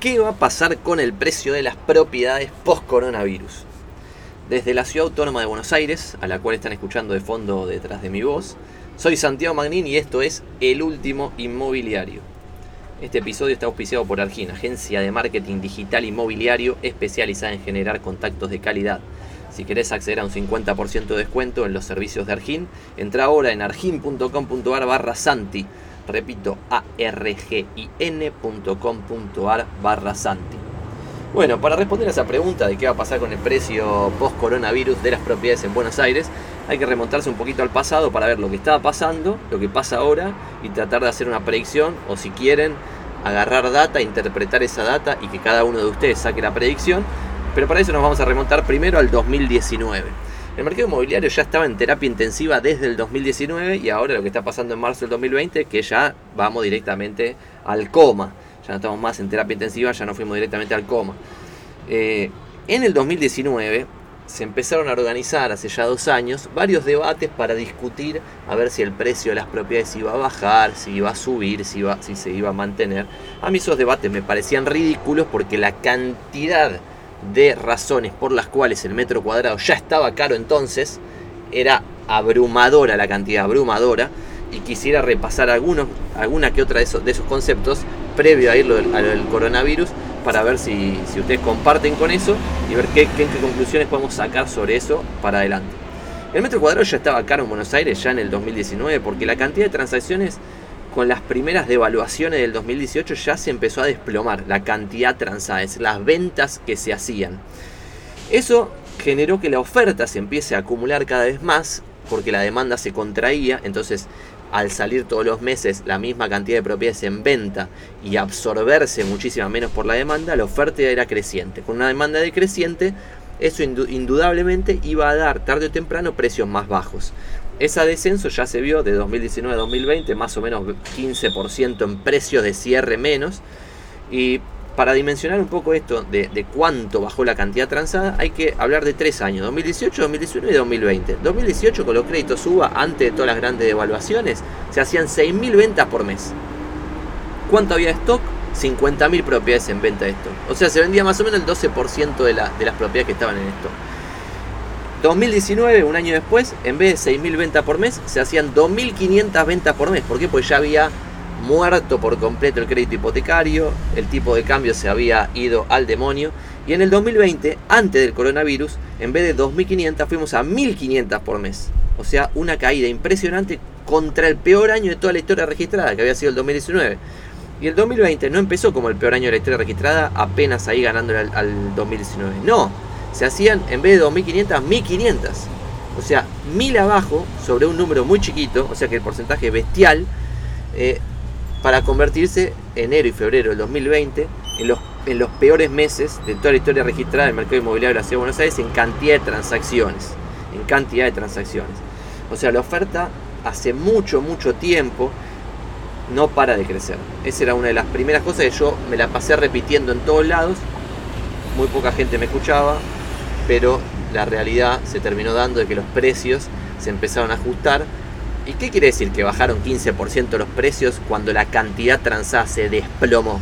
¿Qué va a pasar con el precio de las propiedades post-coronavirus? Desde la ciudad autónoma de Buenos Aires, a la cual están escuchando de fondo detrás de mi voz, soy Santiago Magnín y esto es El Último Inmobiliario. Este episodio está auspiciado por Argin, agencia de marketing digital inmobiliario especializada en generar contactos de calidad. Si querés acceder a un 50% de descuento en los servicios de Argin, entra ahora en argin.com.ar barra Santi Repito, argin.com.ar barra Santi. Bueno, para responder a esa pregunta de qué va a pasar con el precio post-coronavirus de las propiedades en Buenos Aires, hay que remontarse un poquito al pasado para ver lo que estaba pasando, lo que pasa ahora y tratar de hacer una predicción o si quieren agarrar data, interpretar esa data y que cada uno de ustedes saque la predicción. Pero para eso nos vamos a remontar primero al 2019. El mercado inmobiliario ya estaba en terapia intensiva desde el 2019 y ahora lo que está pasando en marzo del 2020 que ya vamos directamente al coma. Ya no estamos más en terapia intensiva, ya no fuimos directamente al coma. Eh, en el 2019 se empezaron a organizar hace ya dos años varios debates para discutir a ver si el precio de las propiedades iba a bajar, si iba a subir, si, si se iba a mantener. A mí esos debates me parecían ridículos porque la cantidad de razones por las cuales el metro cuadrado ya estaba caro entonces, era abrumadora la cantidad, abrumadora, y quisiera repasar algunos, alguna que otra de esos, de esos conceptos previo a irlo al, coronavirus para ver si, ustedes comparten con eso y ver qué, qué, qué conclusiones podemos sacar sobre eso para adelante. El metro cuadrado ya estaba caro en Buenos Aires ya en el 2019 porque la cantidad de transacciones con las primeras devaluaciones del 2018 ya se empezó a desplomar la cantidad transada, es las ventas que se hacían. Eso generó que la oferta se empiece a acumular cada vez más porque la demanda se contraía, entonces al salir todos los meses la misma cantidad de propiedades en venta y absorberse muchísima menos por la demanda, la oferta era creciente. Con una demanda decreciente, eso indudablemente iba a dar tarde o temprano precios más bajos. Ese descenso ya se vio de 2019 a 2020, más o menos 15% en precios de cierre menos. Y para dimensionar un poco esto de, cuánto bajó la cantidad transada, hay que hablar de tres años, 2018, 2019 y 2020. 2018 con los créditos UBA, antes de todas las grandes devaluaciones, se hacían 6.000 ventas por mes. ¿Cuánto había de stock? 50.000 propiedades en venta de stock. O sea, se vendía más o menos el 12% de, de las propiedades que estaban en stock. 2019, un año después, en vez de 6.000 ventas por mes, se hacían 2.500 ventas por mes. ¿Por qué? Pues ya había muerto por completo el crédito hipotecario, el tipo de cambio se había ido al demonio. Y en el 2020, antes del coronavirus, en vez de 2.500 fuimos a 1.500 por mes. O sea, una caída impresionante contra el peor año de toda la historia registrada, que había sido el 2019. Y el 2020 no empezó como el peor año de la historia registrada, apenas ahí ganando al, al 2019. No, se hacían en vez de 2.500, 1.500. O sea, 1.000 abajo sobre un número muy chiquito, o sea que el porcentaje bestial, eh, para convertirse enero y febrero del 2020 en los, en los peores meses de toda la historia registrada del mercado inmobiliario de la Ciudad de Buenos Aires en cantidad de transacciones. En cantidad de transacciones. O sea, la oferta hace mucho, mucho tiempo no para de crecer. Esa era una de las primeras cosas que yo me la pasé repitiendo en todos lados. Muy poca gente me escuchaba, pero la realidad se terminó dando de que los precios se empezaron a ajustar. ¿Y qué quiere decir que bajaron 15% los precios cuando la cantidad transada se desplomó?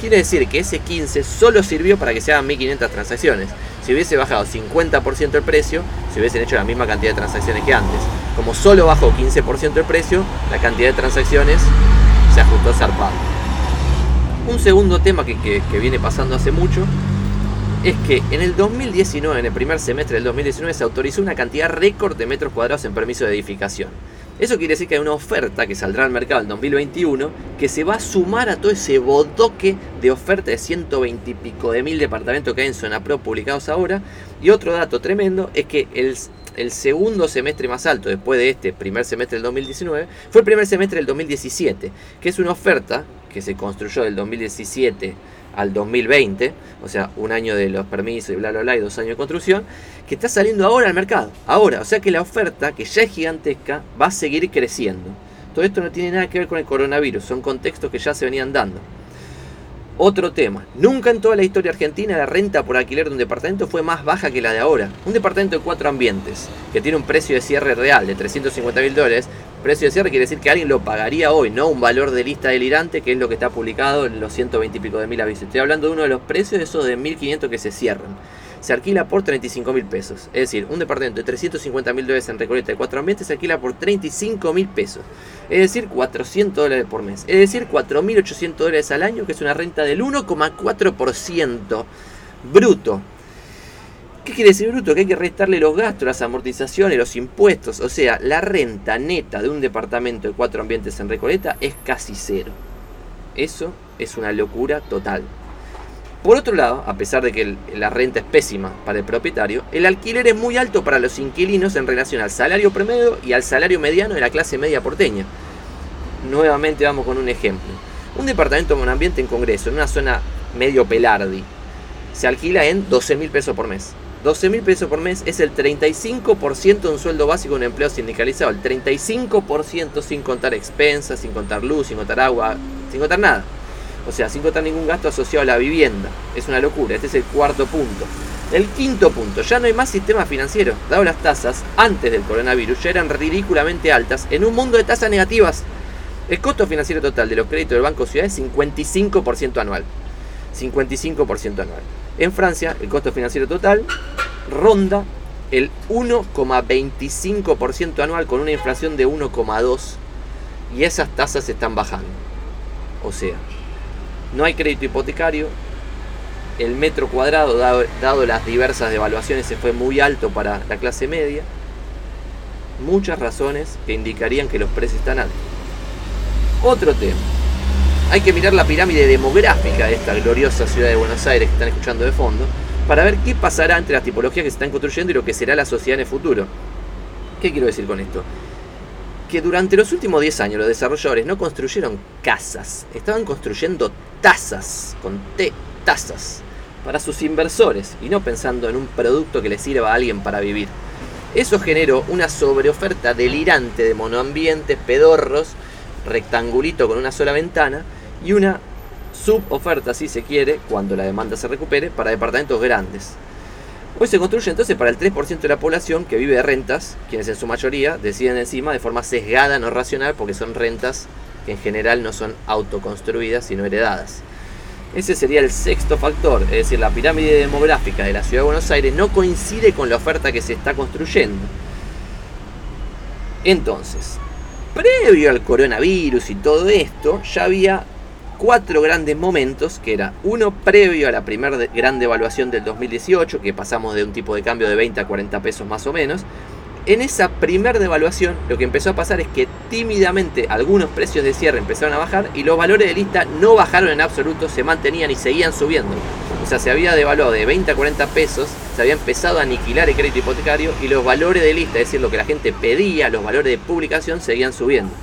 Quiere decir que ese 15 solo sirvió para que se hagan 1500 transacciones. Si hubiese bajado 50% el precio, se hubiesen hecho la misma cantidad de transacciones que antes. Como solo bajó 15% el precio, la cantidad de transacciones se ajustó zarpado. Un segundo tema que, que viene pasando hace mucho es que en el 2019, en el primer semestre del 2019, se autorizó una cantidad récord de metros cuadrados en permiso de edificación. Eso quiere decir que hay una oferta que saldrá al mercado en 2021 que se va a sumar a todo ese bodoque de oferta de 120 y pico de mil departamentos que hay en Zona Pro publicados ahora. Y otro dato tremendo es que el, el segundo semestre más alto después de este primer semestre del 2019 fue el primer semestre del 2017, que es una oferta que se construyó del 2017 al 2020, o sea, un año de los permisos y bla, bla, bla, y dos años de construcción, que está saliendo ahora al mercado. Ahora, o sea que la oferta, que ya es gigantesca, va a seguir creciendo. Todo esto no tiene nada que ver con el coronavirus, son contextos que ya se venían dando. Otro tema, nunca en toda la historia argentina la renta por alquiler de un departamento fue más baja que la de ahora. Un departamento de cuatro ambientes, que tiene un precio de cierre real de 350 mil dólares, precio de cierre quiere decir que alguien lo pagaría hoy, no un valor de lista delirante, que es lo que está publicado en los 120 y pico de mil avisos. Estoy hablando de uno de los precios esos de 1500 que se cierran. Se alquila por 35 mil pesos. Es decir, un departamento de 350 mil dólares en Recoleta de cuatro ambientes se alquila por 35 mil pesos. Es decir, 400 dólares por mes. Es decir, 4.800 dólares al año, que es una renta del 1,4% bruto. ¿Qué quiere decir bruto? Que hay que restarle los gastos, las amortizaciones, los impuestos. O sea, la renta neta de un departamento de cuatro ambientes en Recoleta es casi cero. Eso es una locura total. Por otro lado, a pesar de que la renta es pésima para el propietario, el alquiler es muy alto para los inquilinos en relación al salario promedio y al salario mediano de la clase media porteña. Nuevamente vamos con un ejemplo. Un departamento con ambiente en Congreso, en una zona medio pelardi, se alquila en 12 mil pesos por mes. 12 mil pesos por mes es el 35% de un sueldo básico de un empleo sindicalizado. El 35% sin contar expensas, sin contar luz, sin contar agua, sin contar nada. O sea, sin contar ningún gasto asociado a la vivienda. Es una locura. Este es el cuarto punto. El quinto punto, ya no hay más sistema financiero. Dado las tasas, antes del coronavirus, ya eran ridículamente altas en un mundo de tasas negativas. El costo financiero total de los créditos del Banco Ciudad es 55% anual. 55% anual. En Francia, el costo financiero total ronda el 1,25% anual con una inflación de 1,2% y esas tasas están bajando. O sea, no hay crédito hipotecario, el metro cuadrado, dado, las diversas devaluaciones, se fue muy alto para la clase media. Muchas razones que indicarían que los precios están altos. Otro tema. Hay que mirar la pirámide demográfica de esta gloriosa ciudad de Buenos Aires que están escuchando de fondo para ver qué pasará entre las tipologías que se están construyendo y lo que será la sociedad en el futuro. ¿Qué quiero decir con esto? que durante los últimos 10 años los desarrolladores no construyeron casas, estaban construyendo tasas, con T, tasas, para sus inversores y no pensando en un producto que le sirva a alguien para vivir. Eso generó una sobreoferta delirante de monoambientes, pedorros, rectangulito con una sola ventana y una suboferta, si se quiere, cuando la demanda se recupere, para departamentos grandes. Hoy se construye entonces para el 3% de la población que vive de rentas, quienes en su mayoría deciden encima de forma sesgada, no racional, porque son rentas que en general no son autoconstruidas, sino heredadas. Ese sería el sexto factor, es decir, la pirámide demográfica de la ciudad de Buenos Aires no coincide con la oferta que se está construyendo. Entonces, previo al coronavirus y todo esto, ya había cuatro grandes momentos, que era uno previo a la primera gran devaluación del 2018, que pasamos de un tipo de cambio de 20 a 40 pesos más o menos. En esa primera devaluación lo que empezó a pasar es que tímidamente algunos precios de cierre empezaron a bajar y los valores de lista no bajaron en absoluto, se mantenían y seguían subiendo. O sea, se había devaluado de 20 a 40 pesos, se había empezado a aniquilar el crédito hipotecario y los valores de lista, es decir, lo que la gente pedía, los valores de publicación, seguían subiendo.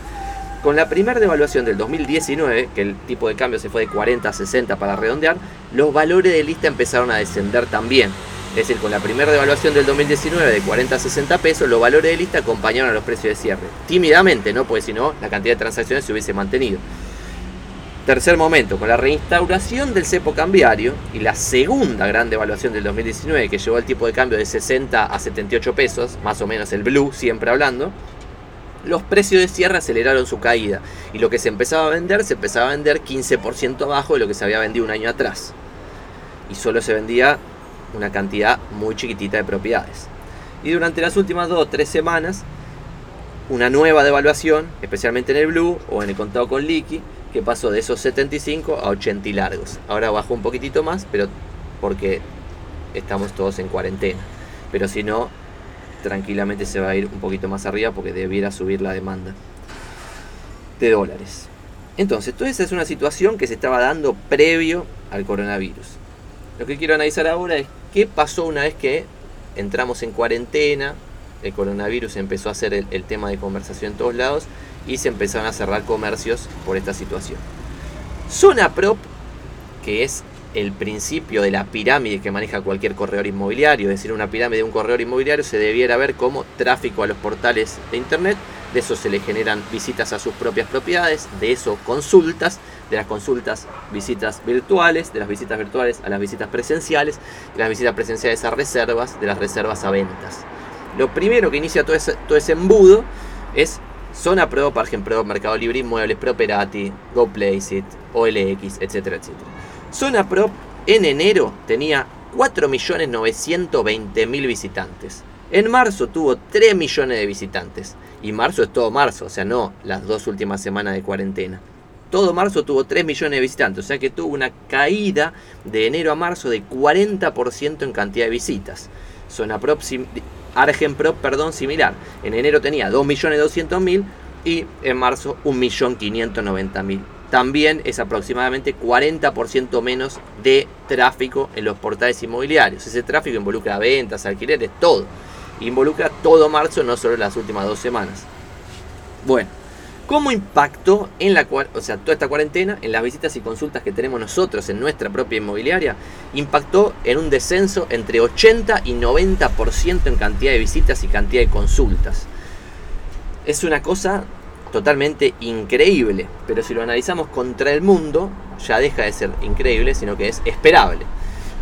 Con la primera devaluación del 2019, que el tipo de cambio se fue de 40 a 60 para redondear, los valores de lista empezaron a descender también. Es decir, con la primera devaluación del 2019 de 40 a 60 pesos, los valores de lista acompañaron a los precios de cierre. Tímidamente, ¿no? Porque si no, la cantidad de transacciones se hubiese mantenido. Tercer momento, con la reinstauración del cepo cambiario y la segunda gran devaluación del 2019 que llevó el tipo de cambio de 60 a 78 pesos, más o menos el blue, siempre hablando, los precios de cierre aceleraron su caída y lo que se empezaba a vender se empezaba a vender 15% abajo de lo que se había vendido un año atrás. Y solo se vendía una cantidad muy chiquitita de propiedades. Y durante las últimas 2 o 3 semanas, una nueva devaluación, especialmente en el blue o en el contado con liqui, que pasó de esos 75 a 80 y largos. Ahora bajó un poquitito más, pero porque estamos todos en cuarentena. Pero si no, tranquilamente se va a ir un poquito más arriba porque debiera subir la demanda de dólares. Entonces, toda esa es una situación que se estaba dando previo al coronavirus. Lo que quiero analizar ahora es qué pasó una vez que entramos en cuarentena, el coronavirus empezó a ser el, el tema de conversación en todos lados y se empezaron a cerrar comercios por esta situación. Zona Prop, que es el principio de la pirámide que maneja cualquier corredor inmobiliario, es decir, una pirámide de un corredor inmobiliario se debiera ver como tráfico a los portales de internet, de eso se le generan visitas a sus propias propiedades, de eso consultas, de las consultas, visitas virtuales, de las visitas virtuales a las visitas presenciales, de las visitas presenciales a reservas, de las reservas a ventas. Lo primero que inicia todo ese, todo ese embudo es Zona Pro, Pargen Pro, Mercado Libre Inmuebles, Properati, GoPlaceit, OLX, etcétera, etcétera. Zona Pro en enero tenía 4.920.000 visitantes. En marzo tuvo 3 millones de visitantes. Y marzo es todo marzo, o sea, no las dos últimas semanas de cuarentena. Todo marzo tuvo 3 millones de visitantes, o sea que tuvo una caída de enero a marzo de 40% en cantidad de visitas. Zona Pro, Argen Pro, perdón, similar. En enero tenía 2.200.000 y en marzo 1.590.000 también es aproximadamente 40% menos de tráfico en los portales inmobiliarios. Ese tráfico involucra ventas, alquileres, todo. Involucra todo marzo, no solo las últimas dos semanas. Bueno, ¿cómo impactó en la o sea, toda esta cuarentena en las visitas y consultas que tenemos nosotros en nuestra propia inmobiliaria? Impactó en un descenso entre 80 y 90% en cantidad de visitas y cantidad de consultas. Es una cosa totalmente increíble, pero si lo analizamos contra el mundo, ya deja de ser increíble, sino que es esperable.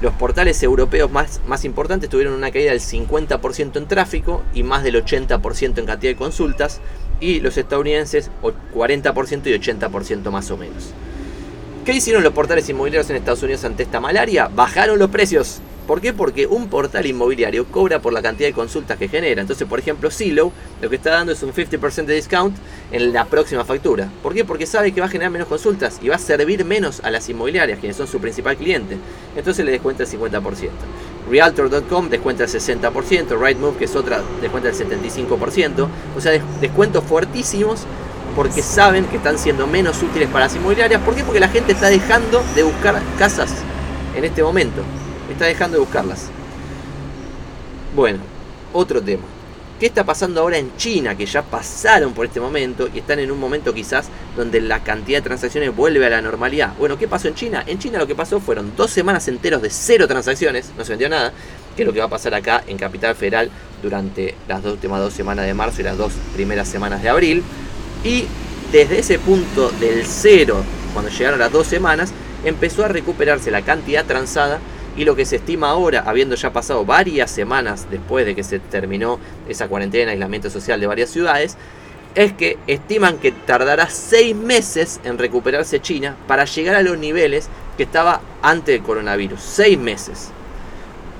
Los portales europeos más, más importantes tuvieron una caída del 50% en tráfico y más del 80% en cantidad de consultas, y los estadounidenses 40% y 80% más o menos. ¿Qué hicieron los portales inmobiliarios en Estados Unidos ante esta malaria? Bajaron los precios. ¿Por qué? Porque un portal inmobiliario cobra por la cantidad de consultas que genera. Entonces, por ejemplo, Zillow lo que está dando es un 50% de discount en la próxima factura. ¿Por qué? Porque sabe que va a generar menos consultas y va a servir menos a las inmobiliarias, quienes son su principal cliente. Entonces le descuenta el 50%. Realtor.com descuenta el 60%, Rightmove, que es otra, descuenta el 75%. O sea, descuentos fuertísimos porque saben que están siendo menos útiles para las inmobiliarias. ¿Por qué? Porque la gente está dejando de buscar casas en este momento está dejando de buscarlas. Bueno, otro tema. ¿Qué está pasando ahora en China? Que ya pasaron por este momento y están en un momento quizás donde la cantidad de transacciones vuelve a la normalidad. Bueno, ¿qué pasó en China? En China lo que pasó fueron dos semanas enteros de cero transacciones, no se vendió nada, que es lo que va a pasar acá en Capital Federal durante las últimas dos semanas de marzo y las dos primeras semanas de abril. Y desde ese punto del cero, cuando llegaron las dos semanas, empezó a recuperarse la cantidad transada y lo que se estima ahora, habiendo ya pasado varias semanas después de que se terminó esa cuarentena, aislamiento social de varias ciudades, es que estiman que tardará seis meses en recuperarse China para llegar a los niveles que estaba antes del coronavirus. Seis meses.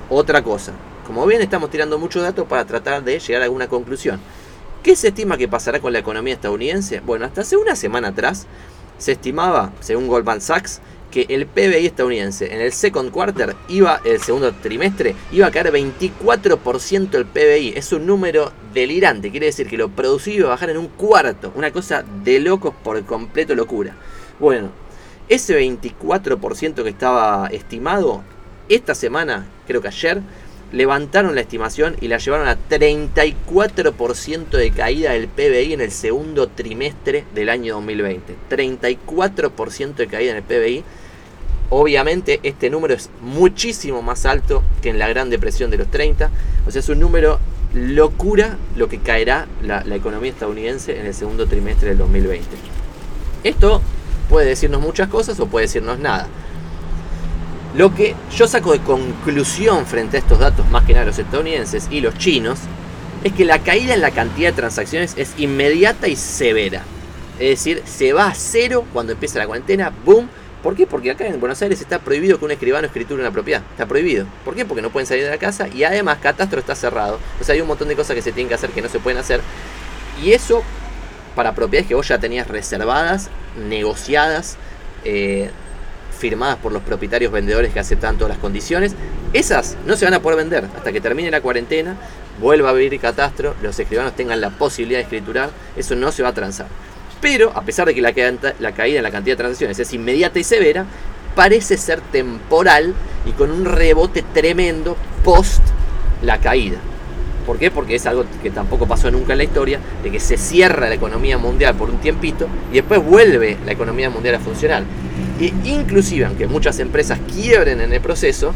Otra cosa, como bien estamos tirando muchos datos para tratar de llegar a alguna conclusión. ¿Qué se estima que pasará con la economía estadounidense? Bueno, hasta hace una semana atrás se estimaba, según Goldman Sachs, que el PBI estadounidense en el second quarter iba, el segundo trimestre, iba a caer 24% el PBI. Es un número delirante, quiere decir que lo producido iba a bajar en un cuarto. Una cosa de locos por completo locura. Bueno, ese 24% que estaba estimado, esta semana, creo que ayer, levantaron la estimación y la llevaron a 34% de caída del PBI en el segundo trimestre del año 2020. 34% de caída en el PBI Obviamente este número es muchísimo más alto que en la Gran Depresión de los 30. O sea, es un número locura lo que caerá la, economía estadounidense en el segundo trimestre del 2020. Esto puede decirnos muchas cosas o puede decirnos nada. Lo que yo saco de conclusión frente a estos datos, más que nada los estadounidenses y los chinos, es que la caída en la cantidad de transacciones es inmediata y severa. Es decir, se va a cero cuando empieza la cuarentena, boom, ¿Por qué? Porque acá en Buenos Aires está prohibido que un escribano escriture una propiedad. Está prohibido. ¿Por qué? Porque no pueden salir de la casa y además Catastro está cerrado. O sea, hay un montón de cosas que se tienen que hacer que no se pueden hacer. Y eso para propiedades que vos ya tenías reservadas, negociadas, eh, firmadas por los propietarios vendedores que aceptan todas las condiciones, esas no se van a poder vender hasta que termine la cuarentena, vuelva a abrir catastro, los escribanos tengan la posibilidad de escriturar, eso no se va a transar. Pero, a pesar de que la, caída en la cantidad de transacciones es inmediata y severa, parece ser temporal y con un rebote tremendo post la caída. ¿Por qué? Porque es algo que tampoco pasó nunca en la historia, de que se cierra la economía mundial por un tiempito y después vuelve la economía mundial a funcionar. Y inclusive, aunque muchas empresas quiebren en el proceso,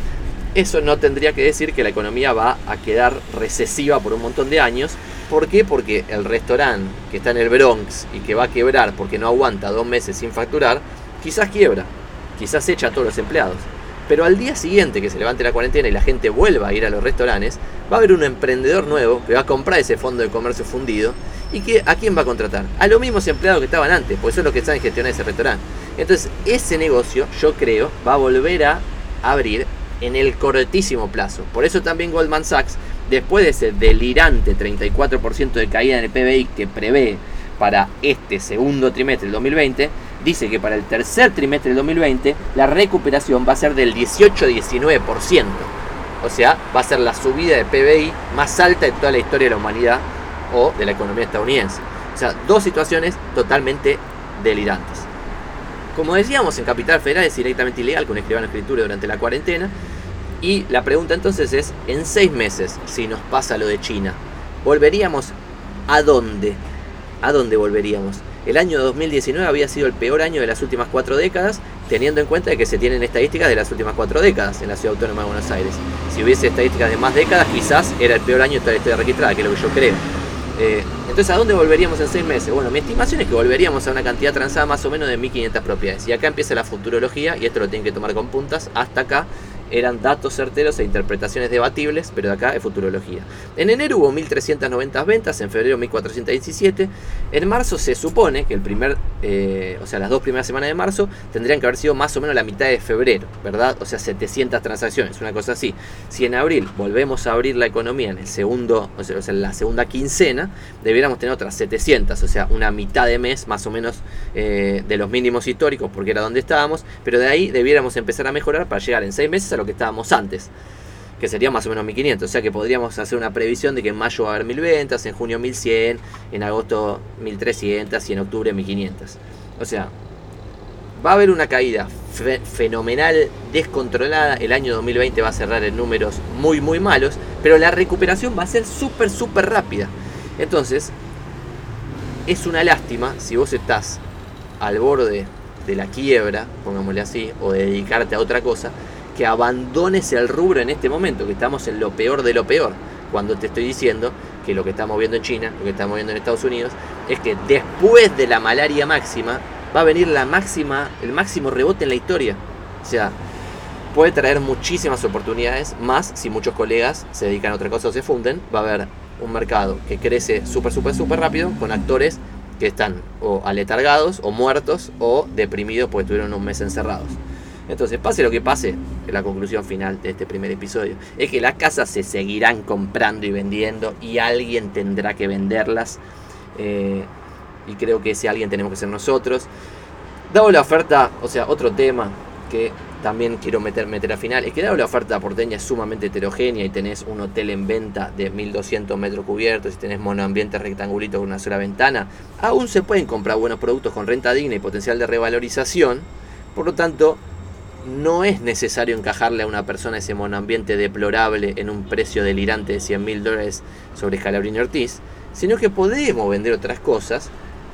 eso no tendría que decir que la economía va a quedar recesiva por un montón de años, ¿Por qué? Porque el restaurante que está en el Bronx y que va a quebrar porque no aguanta dos meses sin facturar, quizás quiebra, quizás echa a todos los empleados. Pero al día siguiente que se levante la cuarentena y la gente vuelva a ir a los restaurantes, va a haber un emprendedor nuevo que va a comprar ese fondo de comercio fundido y que a quién va a contratar? A los mismos empleados que estaban antes, porque son los que saben gestionar ese restaurante. Entonces, ese negocio, yo creo, va a volver a abrir en el cortísimo plazo. Por eso también Goldman Sachs, después de ese delirante 34% de caída en el PBI que prevé para este segundo trimestre del 2020, dice que para el tercer trimestre del 2020 la recuperación va a ser del 18-19%. O sea, va a ser la subida de PBI más alta de toda la historia de la humanidad o de la economía estadounidense. O sea, dos situaciones totalmente delirantes. Como decíamos, en Capital Federal es directamente ilegal con escribano escritura durante la cuarentena. Y la pregunta entonces es, en seis meses, si nos pasa lo de China, ¿volveríamos a dónde? ¿A dónde volveríamos? El año 2019 había sido el peor año de las últimas cuatro décadas, teniendo en cuenta que se tienen estadísticas de las últimas cuatro décadas en la Ciudad Autónoma de Buenos Aires. Si hubiese estadísticas de más décadas, quizás era el peor año de toda la historia registrada, que es lo que yo creo. Eh, entonces, ¿a dónde volveríamos en seis meses? Bueno, mi estimación es que volveríamos a una cantidad transada más o menos de 1500 propiedades. Y acá empieza la futurología, y esto lo tienen que tomar con puntas. Hasta acá eran datos certeros e interpretaciones debatibles, pero de acá es futurología. En enero hubo 1.390 ventas, en febrero 1.417. En marzo se supone que el primer, eh, o sea, las dos primeras semanas de marzo tendrían que haber sido más o menos la mitad de febrero, ¿verdad? O sea, 700 transacciones, una cosa así. Si en abril volvemos a abrir la economía en el segundo, o sea, en la segunda quincena, debiéramos tener otras 700, o sea, una mitad de mes más o menos eh, de los mínimos históricos, porque era donde estábamos, pero de ahí debiéramos empezar a mejorar para llegar en seis meses a lo que estábamos antes, que sería más o menos 1500. O sea que podríamos hacer una previsión de que en mayo va a haber 1000 ventas, en junio 1100, en agosto 1300 y en octubre 1500. O sea, va a haber una caída fenomenal, descontrolada. El año 2020 va a cerrar en números muy, muy malos, pero la recuperación va a ser súper, súper rápida. Entonces, es una lástima si vos estás al borde de la quiebra, pongámosle así, o de dedicarte a otra cosa, que abandones el rubro en este momento, que estamos en lo peor de lo peor. Cuando te estoy diciendo que lo que estamos viendo en China, lo que estamos viendo en Estados Unidos, es que después de la malaria máxima va a venir la máxima, el máximo rebote en la historia. O sea, puede traer muchísimas oportunidades, más si muchos colegas se dedican a otra cosa o se funden, va a haber un mercado que crece súper, súper, súper rápido con actores que están o aletargados o muertos o deprimidos porque estuvieron un mes encerrados. Entonces, pase lo que pase, la conclusión final de este primer episodio es que las casas se seguirán comprando y vendiendo y alguien tendrá que venderlas. Eh, y creo que ese alguien tenemos que ser nosotros. Dado la oferta, o sea, otro tema que también quiero meter, meter al final, es que dado la oferta porteña es sumamente heterogénea y tenés un hotel en venta de 1200 metros cubiertos y tenés monoambiente rectangulito con una sola ventana, aún se pueden comprar buenos productos con renta digna y potencial de revalorización. Por lo tanto, no es necesario encajarle a una persona ese monoambiente deplorable en un precio delirante de 100 mil dólares sobre Scalabrini Ortiz, sino que podemos vender otras cosas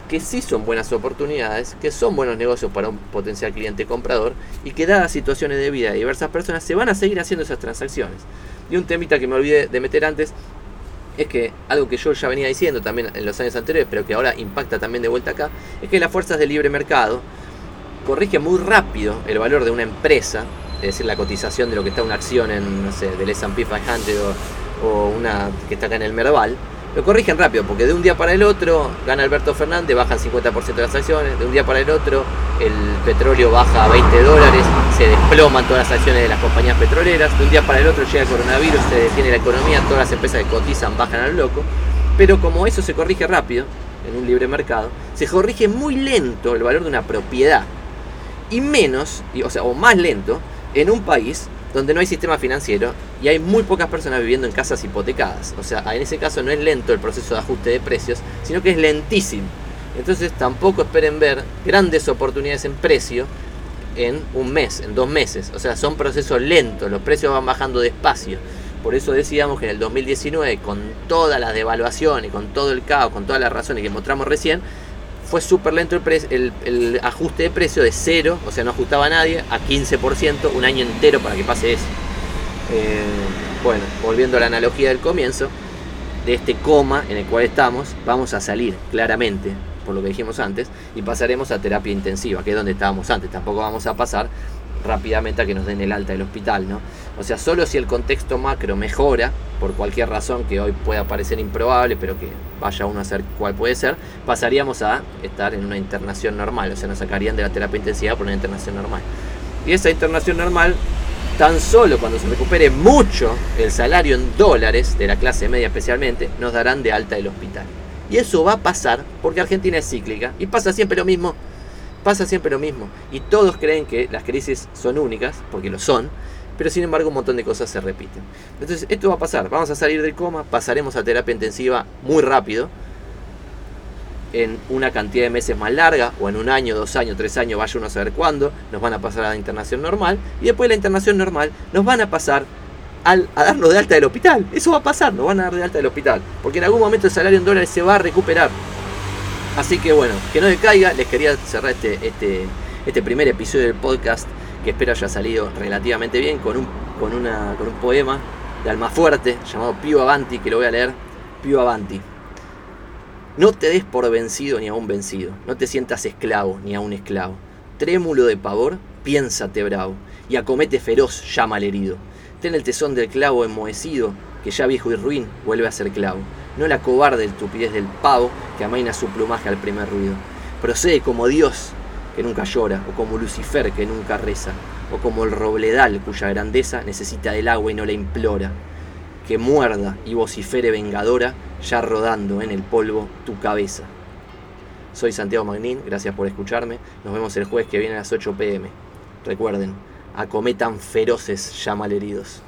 que sí son buenas oportunidades, que son buenos negocios para un potencial cliente comprador y que dadas situaciones de vida de diversas personas se van a seguir haciendo esas transacciones. Y un temita que me olvidé de meter antes es que algo que yo ya venía diciendo también en los años anteriores, pero que ahora impacta también de vuelta acá, es que las fuerzas del libre mercado corrige muy rápido el valor de una empresa, es decir, la cotización de lo que está una acción en, no sé, del S&P 500 o, una que está acá en el Merval, lo corrigen rápido, porque de un día para el otro gana Alberto Fernández, bajan 50% de las acciones, de un día para el otro el petróleo baja a 20 dólares, se desploman todas las acciones de las compañías petroleras, de un día para el otro llega el coronavirus, se detiene la economía, todas las empresas que cotizan bajan al loco, pero como eso se corrige rápido, en un libre mercado, se corrige muy lento el valor de una propiedad y menos, o sea, o más lento, en un país donde no hay sistema financiero y hay muy pocas personas viviendo en casas hipotecadas. O sea, en ese caso no es lento el proceso de ajuste de precios, sino que es lentísimo. Entonces tampoco esperen ver grandes oportunidades en precio en un mes, en dos meses. O sea, son procesos lentos, los precios van bajando despacio. Por eso decíamos que en el 2019, con todas las devaluaciones, con todo el caos, con todas las razones que mostramos recién, fue súper lento el, el, ajuste de precio de cero, o sea, no ajustaba a nadie, a 15%, un año entero para que pase eso. Eh, bueno, volviendo a la analogía del comienzo, de este coma en el cual estamos, vamos a salir claramente por lo que dijimos antes, y pasaremos a terapia intensiva, que es donde estábamos antes. Tampoco vamos a pasar rápidamente a que nos den el alta del hospital, ¿no? O sea, solo si el contexto macro mejora, por cualquier razón que hoy pueda parecer improbable, pero que vaya uno a saber cuál puede ser, pasaríamos a estar en una internación normal, o sea, nos sacarían de la terapia intensiva por una internación normal. Y esa internación normal, tan solo cuando se recupere mucho el salario en dólares, de la clase media especialmente, nos darán de alta del hospital. Y eso va a pasar porque Argentina es cíclica y pasa siempre lo mismo pasa siempre lo mismo. Y todos creen que las crisis son únicas, porque lo son, pero sin embargo un montón de cosas se repiten. Entonces esto va a pasar, vamos a salir del coma, pasaremos a terapia intensiva muy rápido, en una cantidad de meses más larga, o en un año, dos años, tres años, vaya uno a saber cuándo, nos van a pasar a la internación normal, y después de la internación normal nos van a pasar al, a darnos de alta del hospital. Eso va a pasar, nos van a dar de alta del hospital, porque en algún momento el salario en dólares se va a recuperar. Así que bueno, que no decaiga, les quería cerrar este, este, este primer episodio del podcast que espero haya salido relativamente bien con un, con una, con un poema de Almafuerte llamado Pío Avanti que lo voy a leer. Pío Avanti. No te des por vencido ni a un vencido, no te sientas esclavo ni a un esclavo. Trémulo de pavor, piénsate bravo, y acomete feroz llama al herido. Ten el tesón del clavo enmohecido, que ya viejo y ruin vuelve a ser clavo no la cobarde estupidez del pavo que amaina su plumaje al primer ruido. Procede como Dios, que nunca llora, o como Lucifer, que nunca reza, o como el robledal, cuya grandeza necesita del agua y no la implora. Que muerda y vocifere vengadora, ya rodando en el polvo tu cabeza. Soy Santiago Magnín, gracias por escucharme. Nos vemos el jueves que viene a las 8 pm. Recuerden, acometan feroces heridos.